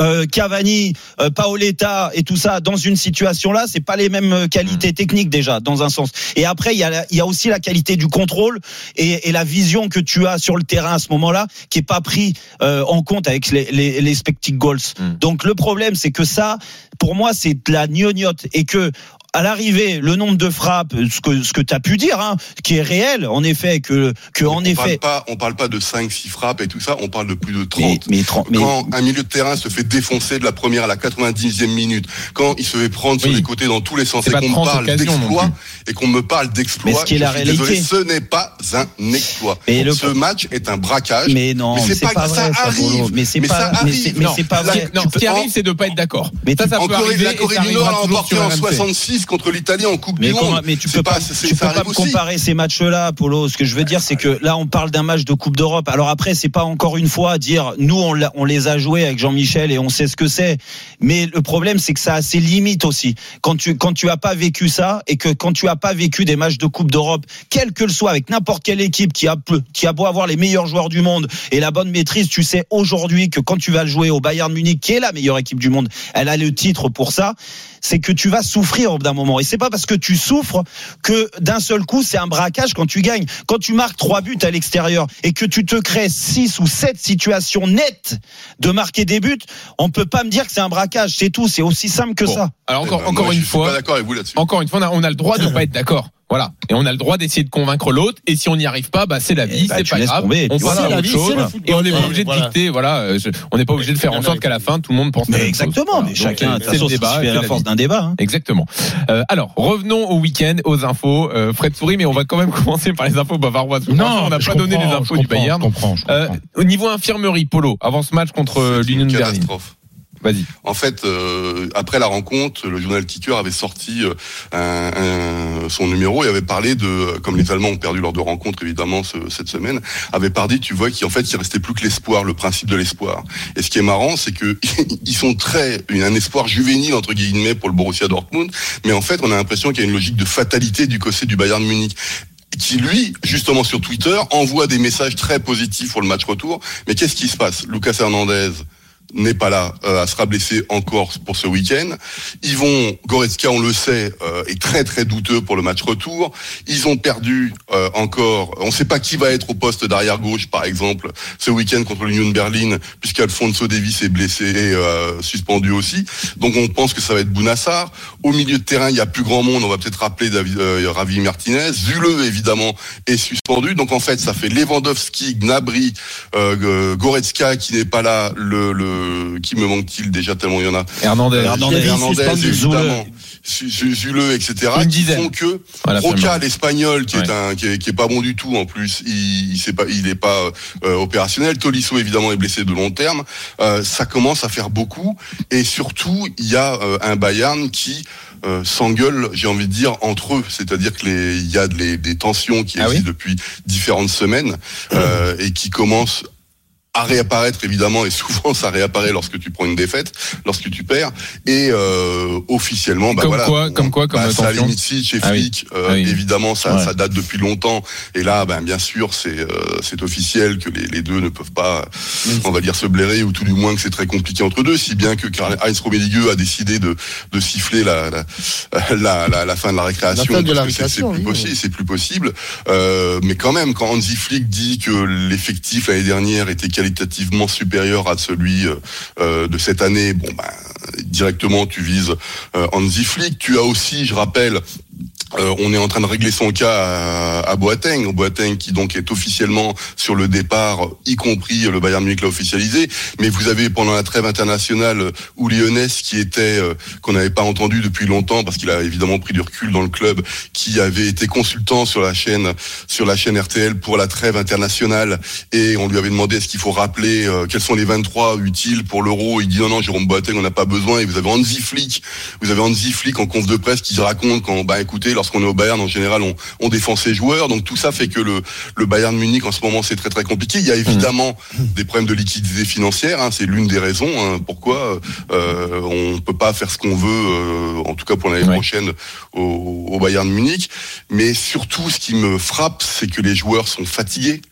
euh, Cavani, euh, Paoletta et tout ça dans une situation là, c'est pas les mêmes euh, qualités techniques déjà dans un sens. Et après il y a il y a aussi la qualité du contrôle et, et la vision que tu as sur le terrain à ce moment-là qui est pas pris euh, en compte avec les les, les goals. Mm. Donc le problème c'est que ça pour moi c'est de la gnognotte et que à l'arrivée, le nombre de frappes, ce que ce que t'as pu dire, hein, qui est réel, en effet, que que en on effet. Parle pas, on parle pas de 5-6 frappes et tout ça, on parle de plus de 30. Mais, mais quand un milieu de terrain se fait défoncer de la première à la 90e minute, quand il se fait prendre sur les côtés dans tous les sens, et qu'on me parle d'exploit et qu'on me parle d'exploit, ce ce n'est pas un exploit. Mais. Ce match est un braquage. Mais non, c'est pas, pas vrai, ça arrive. Mais c'est pas, mais c'est pas vrai. Non, ce qui arrive, c'est de pas être d'accord. Mais ça, ça peut arriver. La Corée du Nord en 66 contre l'Italie en Coupe mais du Monde. Mais tu peux pas, peux pas comparer ces matchs-là, Polo. Ce que je veux dire, c'est que là, on parle d'un match de Coupe d'Europe. Alors après, c'est pas encore une fois dire nous, on, les a joués avec Jean-Michel et on sait ce que c'est. Mais le problème, c'est que ça a ses limites aussi. Quand tu quand tu as pas vécu ça et que quand tu as pas vécu des matchs de Coupe d'Europe, quel que le soit, avec n'importe quelle équipe qui a qui a beau avoir les meilleurs joueurs du monde et la bonne maîtrise, tu sais aujourd'hui que quand tu vas le jouer au Bayern Munich, qui est la meilleure équipe du monde, elle a le titre pour ça. C'est que tu vas souffrir d'un moment. Et c'est pas parce que tu souffres que d'un seul coup, c'est un braquage quand tu gagnes. Quand tu marques trois buts à l'extérieur et que tu te crées six ou sept situations nettes de marquer des buts, on peut pas me dire que c'est un braquage. C'est tout. C'est aussi simple que Bon. ça. Alors Eh encore, ben, encore moi, une je suis fois, pas d'accord avec vous là-dessus. encore une fois, on a, on a le droit de (laughs) pas être d'accord. Voilà. Et on a le droit d'essayer de convaincre l'autre. Et si on n'y arrive pas, bah, c'est la vie, bah, c'est pas grave. tomber, on passe voilà. à autre vie, chose. Et on n'est pas obligé de voilà. dicter, voilà. euh, je- on n'est pas obligé de faire en sorte qu'à la fin, tout le monde pense Mais exactement. Voilà. Mais chacun, de c'est le débat, c'est la la force vie. d'un débat. hein. Exactement. Euh, alors, revenons au week-end, aux infos. Euh, Fred sourit, mais on va quand même (laughs) commencer par les infos bavaroises. L'instant, on n'a pas donné les infos du Bayern. Euh, au niveau infirmerie, Polo, avant ce match contre euh, l'Union de Berlin. catastrophe. En fait, euh, après la rencontre, le journal Kicker avait sorti euh, son numéro et avait parlé de, comme les Allemands ont perdu lors de rencontres évidemment ce- cette semaine, avait parlé, tu vois, qu'en fait il restait plus que l'espoir, le principe de l'espoir. Et ce qui est marrant, c'est que (laughs) ils sont très un espoir juvénile entre guillemets pour le Borussia Dortmund, mais en fait on a l'impression qu'il y a une logique de fatalité du côté du Bayern Munich qui lui, justement sur Twitter, envoie des messages très positifs pour le match retour. Mais qu'est-ce qui se passe? Lucas Hernandez n'est pas là, euh, sera blessé encore pour ce week-end. Ils vont, Goretzka, on le sait, euh, est très très douteux pour le match retour. Ils ont perdu euh, encore, on ne sait pas qui va être au poste d'arrière gauche, par exemple, ce week-end contre l'Union de Berlin, puisqu'Alfonso Davis est blessé et euh, suspendu aussi. Donc on pense que ça va être Bounassar. Au milieu de terrain, il y a plus grand monde. On va peut-être rappeler David, euh, Ravi Martinez. Zule, évidemment, est suspendu. Donc en fait, ça fait Lewandowski, Gnabry, euh, Goretzka qui n'est pas là. Le, le qui me manque-t-il déjà tellement il y en a. Hernandez. Hernandez, Hernandez, suspendu, évidemment. Su- Su- Zule, etc. Une qui font que Voilà, Roca, l'espagnol, qui est Ouais. un, qui est, qui est pas bon du tout en plus, il, il sait pas, il est pas euh, opérationnel. Tolisso évidemment est blessé de long terme. Euh, ça commence à faire beaucoup et surtout il y a euh, un Bayern qui euh, s'engueule, j'ai envie de dire entre eux, c'est-à-dire que les, il y a des, des tensions qui Ah oui existent depuis différentes semaines euh, et qui commencent à réapparaître évidemment et souvent ça réapparaît lorsque tu prends une défaite, lorsque tu perds. Et euh, officiellement bah Comme voilà, quoi- comme quoi, comme bah, ça attention. Limite si chez Ah oui. Euh, Ah oui. évidemment ça, Ouais. ça date depuis longtemps. Et là ben bien sûr c'est euh, c'est officiel que les, les deux ne peuvent pas on va dire se blairer ou tout du moins que c'est très compliqué entre deux si bien que Heinz Rummenigge a décidé de de siffler la la, (laughs) la, la- la fin de la récréation c'est- plus possible c'est plus possible. Euh, mais quand même quand Hansi Flick dit que l'effectif l'année dernière était qualitativement supérieur à celui euh, euh, de cette année bon ben directement tu vises euh, Hansi Flick. Tu as aussi je rappelle euh, on est en train de régler son cas à, à Boateng, Boateng qui donc est officiellement sur le départ, y compris le Bayern Munich l'a officialisé. Mais vous avez pendant la trêve internationale Uli Hoeneß qui était euh, qu'on n'avait pas entendu depuis longtemps parce qu'il a évidemment pris du recul dans le club, qui avait été consultant sur la chaîne sur la chaîne RTL pour la trêve internationale et on lui avait demandé est-ce qu'il faut rappeler euh, quels sont les 23 utiles pour l'Euro? Il dit non non Jérôme Boateng on n'a pas besoin et vous avez Hansi Flick, vous avez Hansi Flick en conf de presse qui raconte quand bah écoutez lorsqu'on est au Bayern en général on, on défend ses joueurs donc tout ça fait que le le Bayern Munich en ce moment c'est très très compliqué. Il y a évidemment des problèmes de liquidité financière, hein, c'est l'une des raisons hein, pourquoi euh, on peut pas faire ce qu'on veut euh, en tout cas pour l'année Ouais. prochaine au, au Bayern Munich. Mais surtout ce qui me frappe c'est que les joueurs sont fatigués.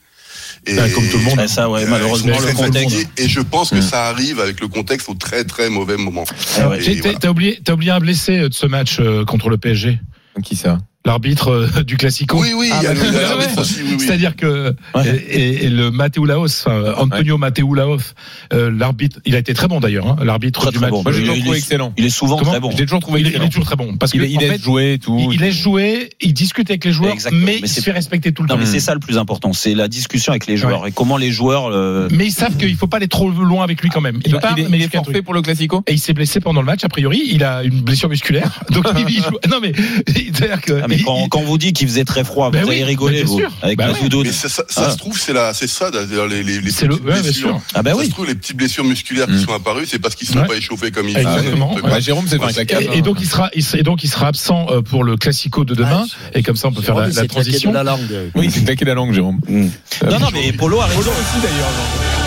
Et Bah, comme tout le monde. Ça, ouais, euh, malheureusement, le contexte. Et je pense que Mm. ça arrive avec le contexte au très très mauvais moment. Ah ouais. T'as voilà. oublié, t'as oublié un blessé euh, de ce match euh, contre le PSG. Qui ça? L'arbitre euh, (laughs) du Classico. Oui, oui, il y a le- bah, ouais. oui, oui. C'est-à-dire que Ouais. et, le Matteo Laos, enfin, Antonio Matteo Laos, euh, l'arbitre, il a été très bon d'ailleurs, hein, l'arbitre du match. bon. Moi j'ai Il- toujours trouvé est- excellent. Il est souvent Comment très bon. Je l'ai toujours trouvé Il, est- il excellent. est toujours très bon parce que Il, il en laisse fait, jouer et tout. il, il laisse jouer, il discute avec les joueurs, Exactement. mais, Mais il se fait respecter tout le Non, temps. mais c'est ça le plus important, c'est la discussion avec les joueurs et comment les joueurs. euh, Mais ils savent qu'il faut pas aller trop loin avec lui quand même. Il, part, il est, mais il est jusqu'à un forfait pour le Classico Et il s'est blessé pendant le match. A priori, il a une blessure musculaire. (laughs) Donc il joue. Non mais (laughs) c'est-à-dire que Ah, quand, quand vous dit qu'il faisait très froid, Ben vous oui, avez rigolé, ben bien vous, sûr. avec Ben la ouais. doudoune. Mais ça, ça, ça Ah. se trouve, c'est la, c'est ça, les, les, les C'est le- petites ouais, blessures. Ah ben ça oui. se trouve, les petites blessures musculaires qui Mm. sont apparues, c'est parce qu'ils ne sont Ouais. pas échauffés comme il Exactement, fallait. ouais. Bah, Jérôme, c'est un claquage. Et, et donc il sera, et donc il sera absent euh, pour le classico de demain. et comme ça, on peut faire la, la transition. la langue. Oui, c'est claqué la langue, Jérôme. Mm. Non, non, mais Polo a raison. aussi d'ailleurs.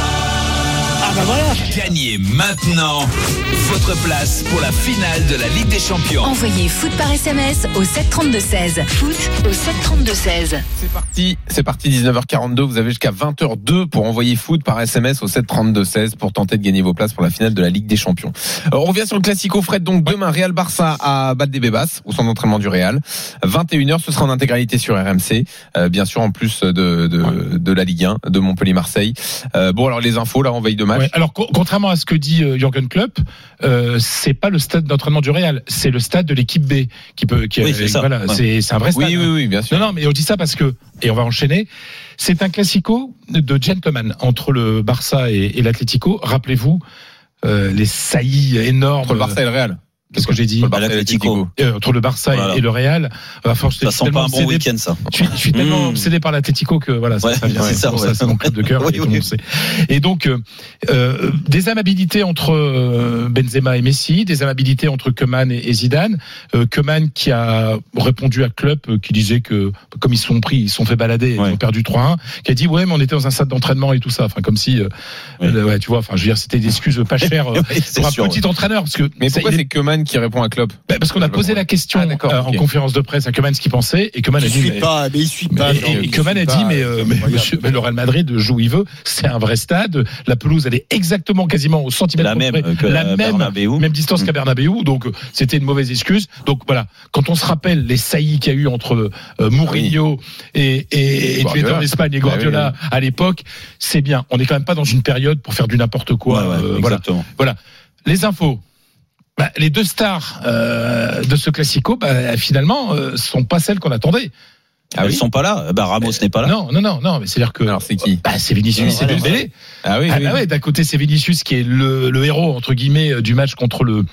Gagnez maintenant votre place pour la finale de la Ligue des Champions. Envoyez foot par SMS au 732-16. Foot au 732-16. C'est parti, c'est parti 19h42. Vous avez jusqu'à 20h02 pour envoyer foot par SMS au 732-16 pour tenter de gagner vos places pour la finale de la Ligue des Champions. Euh, on revient sur le Classico Fred. Donc demain, Real Barça à Bad des Bébas, au centre d'entraînement du Real. 21h, ce sera en intégralité sur RMC. Euh, bien sûr, en plus de, de, de la Ligue 1, de Montpellier-Marseille. Euh, bon, alors les infos, là, en veille de match. Ouais, alors co- contrairement à ce que dit euh, Jürgen Klopp, euh, c'est pas le stade d'entraînement du Real, c'est le stade de l'équipe B qui peut. Qui, Oui, c'est ça. Voilà, Ouais. c'est c'est un vrai stade. Oui, oui, oui, bien sûr. Non, non, mais on dit ça parce que, et on va enchaîner, c'est un classico de gentleman entre le Barça et, et l'Atlético. Rappelez-vous euh, les saillies énormes. Entre le Barça et le Real. Qu'est-ce que j'ai dit Entre le Barça et l'Atlético. l'Atlético. Euh, Entre le Barça et- Voilà. et, le Real. À force, je Ça suis sent tellement pas un bon obsédé- week-end, ça. je suis, je suis tellement Mmh. obsédé par l'Atlético que voilà, ça, Ouais, ça vient. c'est C'est ça, ouais. c'est mon club de cœur. (laughs) Oui, et tout le oui. monde sait. Et donc, euh, euh, des amabilités entre euh, Benzema et Messi, des amabilités entre Keman et, et Zidane. Euh, Keman qui a répondu à Klopp, euh, qui disait que comme ils se sont pris, ils se sont fait balader, Ouais. ils ont perdu 3-1, qui a dit ouais, mais on était dans un stade d'entraînement et tout ça. Enfin, comme si, euh, euh, ouais, tu vois, enfin, je veux dire, c'était des excuses pas (laughs) chères euh, pour un sûr, petit entraîneur, parce que Mais pourquoi c'est Keman qui répond à Klopp Ben, parce qu'on a posé la question Ah, d'accord, euh, en conférence de presse à Keman ce qu'il pensait, et Keman a Il dit suit mais- pas, mais il suit pas. mais- et, a dit, pas, mais, c'est euh, mais, incroyable. monsieur, mais le Real Madrid joue où il veut. C'est un vrai stade. La pelouse, elle est exactement, quasiment au centimètre la même près. que la même, distance qu'à Bernabéu. Donc, euh, c'était une mauvaise excuse. Donc, voilà. Quand on se rappelle les saillies qu'il y a eu entre euh, Mourinho et, et, et en Espagne et Bah oui, Guardiola à l'époque, c'est bien. On n'est quand même pas dans une période pour faire du n'importe quoi. Ouais, ouais, Euh, voilà. exactement. Les infos. Bah, les deux stars euh, de ce classico, bah, finalement, euh, sont pas celles qu'on attendait. Ah Ils oui sont pas là. Bah, Ramos n'est pas là. Non, non, non, non. Mais c'est à dire que Alors c'est qui bah, c'est Vinicius et Dembélé. Ah oui, Ah oui. bah ouais, d'un côté c'est Vinicius qui est le, le héros entre guillemets euh, du match contre le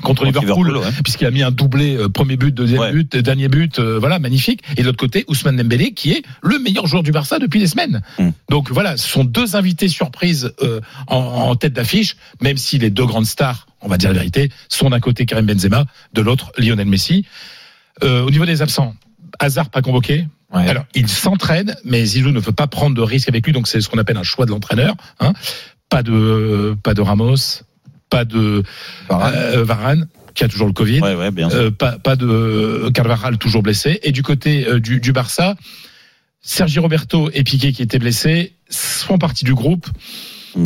contre, Contre Liverpool, Liverpool, ouais. puisqu'il a mis un doublé euh, premier but, deuxième Ouais. but, euh, dernier but, euh, voilà magnifique. Et de l'autre côté Ousmane Dembélé qui est le meilleur joueur du Barça depuis des semaines. Mm. Donc voilà, ce sont deux invités surprises euh, en, en tête d'affiche, même si les deux grandes stars, on va dire la vérité, sont d'un côté Karim Benzema, de l'autre Lionel Messi. Euh, au niveau des absents, Hazard pas convoqué Ouais. Alors, il s'entraîne, mais Zizou ne veut pas prendre de risque avec lui, donc c'est ce qu'on appelle un choix de l'entraîneur. Hein. Pas de, pas de Ramos, pas de Varane. euh, Varane, qui a toujours le Covid. Ouais, ouais, bien sûr. Euh, pas, pas de Carvajal toujours blessé. Et du côté euh, du, du Barça, Sergi Roberto et Piqué qui étaient blessés font partie du groupe.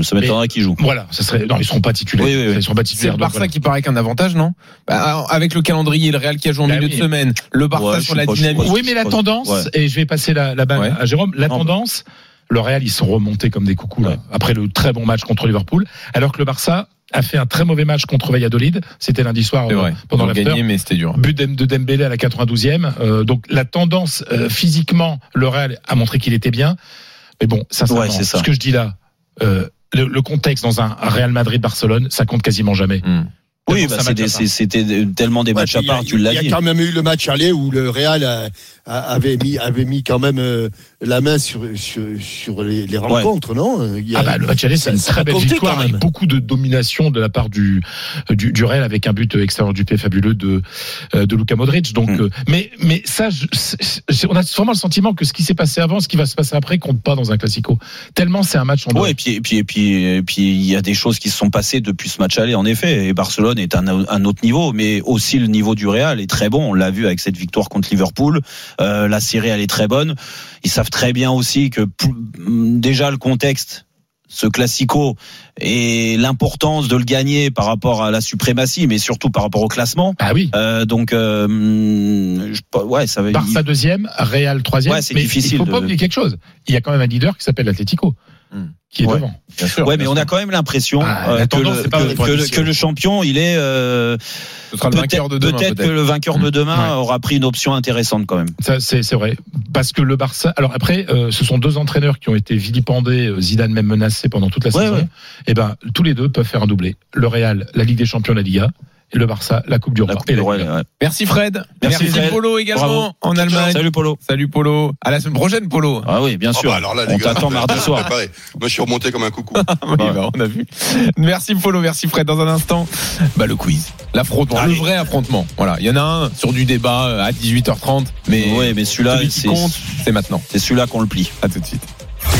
Ça m'étonnerait qu'il joue. Voilà, ça serait non, ils seront pas titulaires. Oui, oui, oui. Ils seront pas C'est titulaires. le donc Barça voilà. qui paraît qu'un avantage, non? Bah, Avec le calendrier, le Real qui a joué en Bah milieu oui. de semaine, le Barça Ouais, sur la pas- dynamique. Oui, mais la tendance, Ouais. et je vais passer la, la balle Ouais. à Jérôme, la Non, tendance, le Real, ils sont remontés comme des coucous, là, après le très bon match contre Liverpool, alors que le Barça a fait un très mauvais match contre Valladolid. C'était lundi soir C'est euh, pendant l'after. gagné, mais c'était dur. But de Dembélé à la 92e. Euh, donc la tendance euh, physiquement, le Real a montré qu'il était bien. Mais bon, sincèrement, Ouais, c'est ça. ce que je dis là, euh, le, le contexte dans un Real Madrid-Barcelone, ça compte quasiment jamais. Hmm. Oui, bah, c'était tellement des Ouais, matchs à part, tu l'as Il y dit. a quand même eu le match aller où le Real a- avait mis, avait mis quand même euh, la main sur, sur, sur les, les rencontres, non? Il y a- Ah bah, le match aller, c'est une très a belle victoire quand avec beaucoup de domination de la part du du, du Real avec un but extérieur du pied fabuleux de euh, de Luka Modric. Donc, Mm. euh, mais mais ça, je- on a vraiment le sentiment que ce qui s'est passé avant, ce qui va se passer après, compte pas dans un classico. Tellement c'est un match en. Ouais, et puis et puis et puis et puis il y a des choses qui se sont passées depuis ce match aller en effet. Et Barcelone est un, un autre niveau, mais aussi le niveau du Real est très bon. On l'a vu avec cette victoire contre Liverpool. Euh, la série elle est très bonne. Ils savent très bien aussi que déjà le contexte. Ce classico et l'importance de le gagner par rapport à la suprématie, mais surtout par rapport au classement. Ah oui. Euh, donc, euh, je- ouais, ça va. Barça deuxième, Real troisième. Ouais, c'est difficile Il faut de- pas oublier quelque chose. Il y a quand même un leader qui s'appelle Atletico, Hmm. Qui est Ouais. devant. Bien sûr. Ouais, mais on a quand même l'impression Ah, euh, que, le, c'est pas que- la que le- tradition. que le champion, il est euh, Ce sera le vainqueur de peut-être demain, peut-être que peut-être. le vainqueur de demain Ouais. aura pris une option intéressante quand même. Ça, c'est c'est vrai. Parce que le Barça. Alors après, euh, ce sont deux entraîneurs qui ont été vilipendés, euh, Zidane même menacé pendant toute la Ouais, saison. ouais. Et ben, tous les deux peuvent faire un doublé. Le Real, la Ligue des Champions, la Liga. Et le Barça, la Coupe du La Roi. Coupe et du la Roi, Liga. ouais. Merci Fred. Merci, Fred. Polo également Bravo. en Allemagne. Salut Polo. Salut Polo. À la semaine prochaine Polo. Ah oui, bien Ah sûr. bah alors là, les On gars, t'attend (laughs) mardi soir. Moi, je suis remonté comme un coucou. (laughs) Oui, bah, on a vu. Merci Polo, merci Fred. Dans un instant, bah, le quiz. L'affrontement, le vrai affrontement. Voilà. Il y en a un sur du débat euh, à 18h30. Mais Ouais, mais celui-là, celui c'est maintenant. c'est celui-là qu'on le plie. À tout de suite.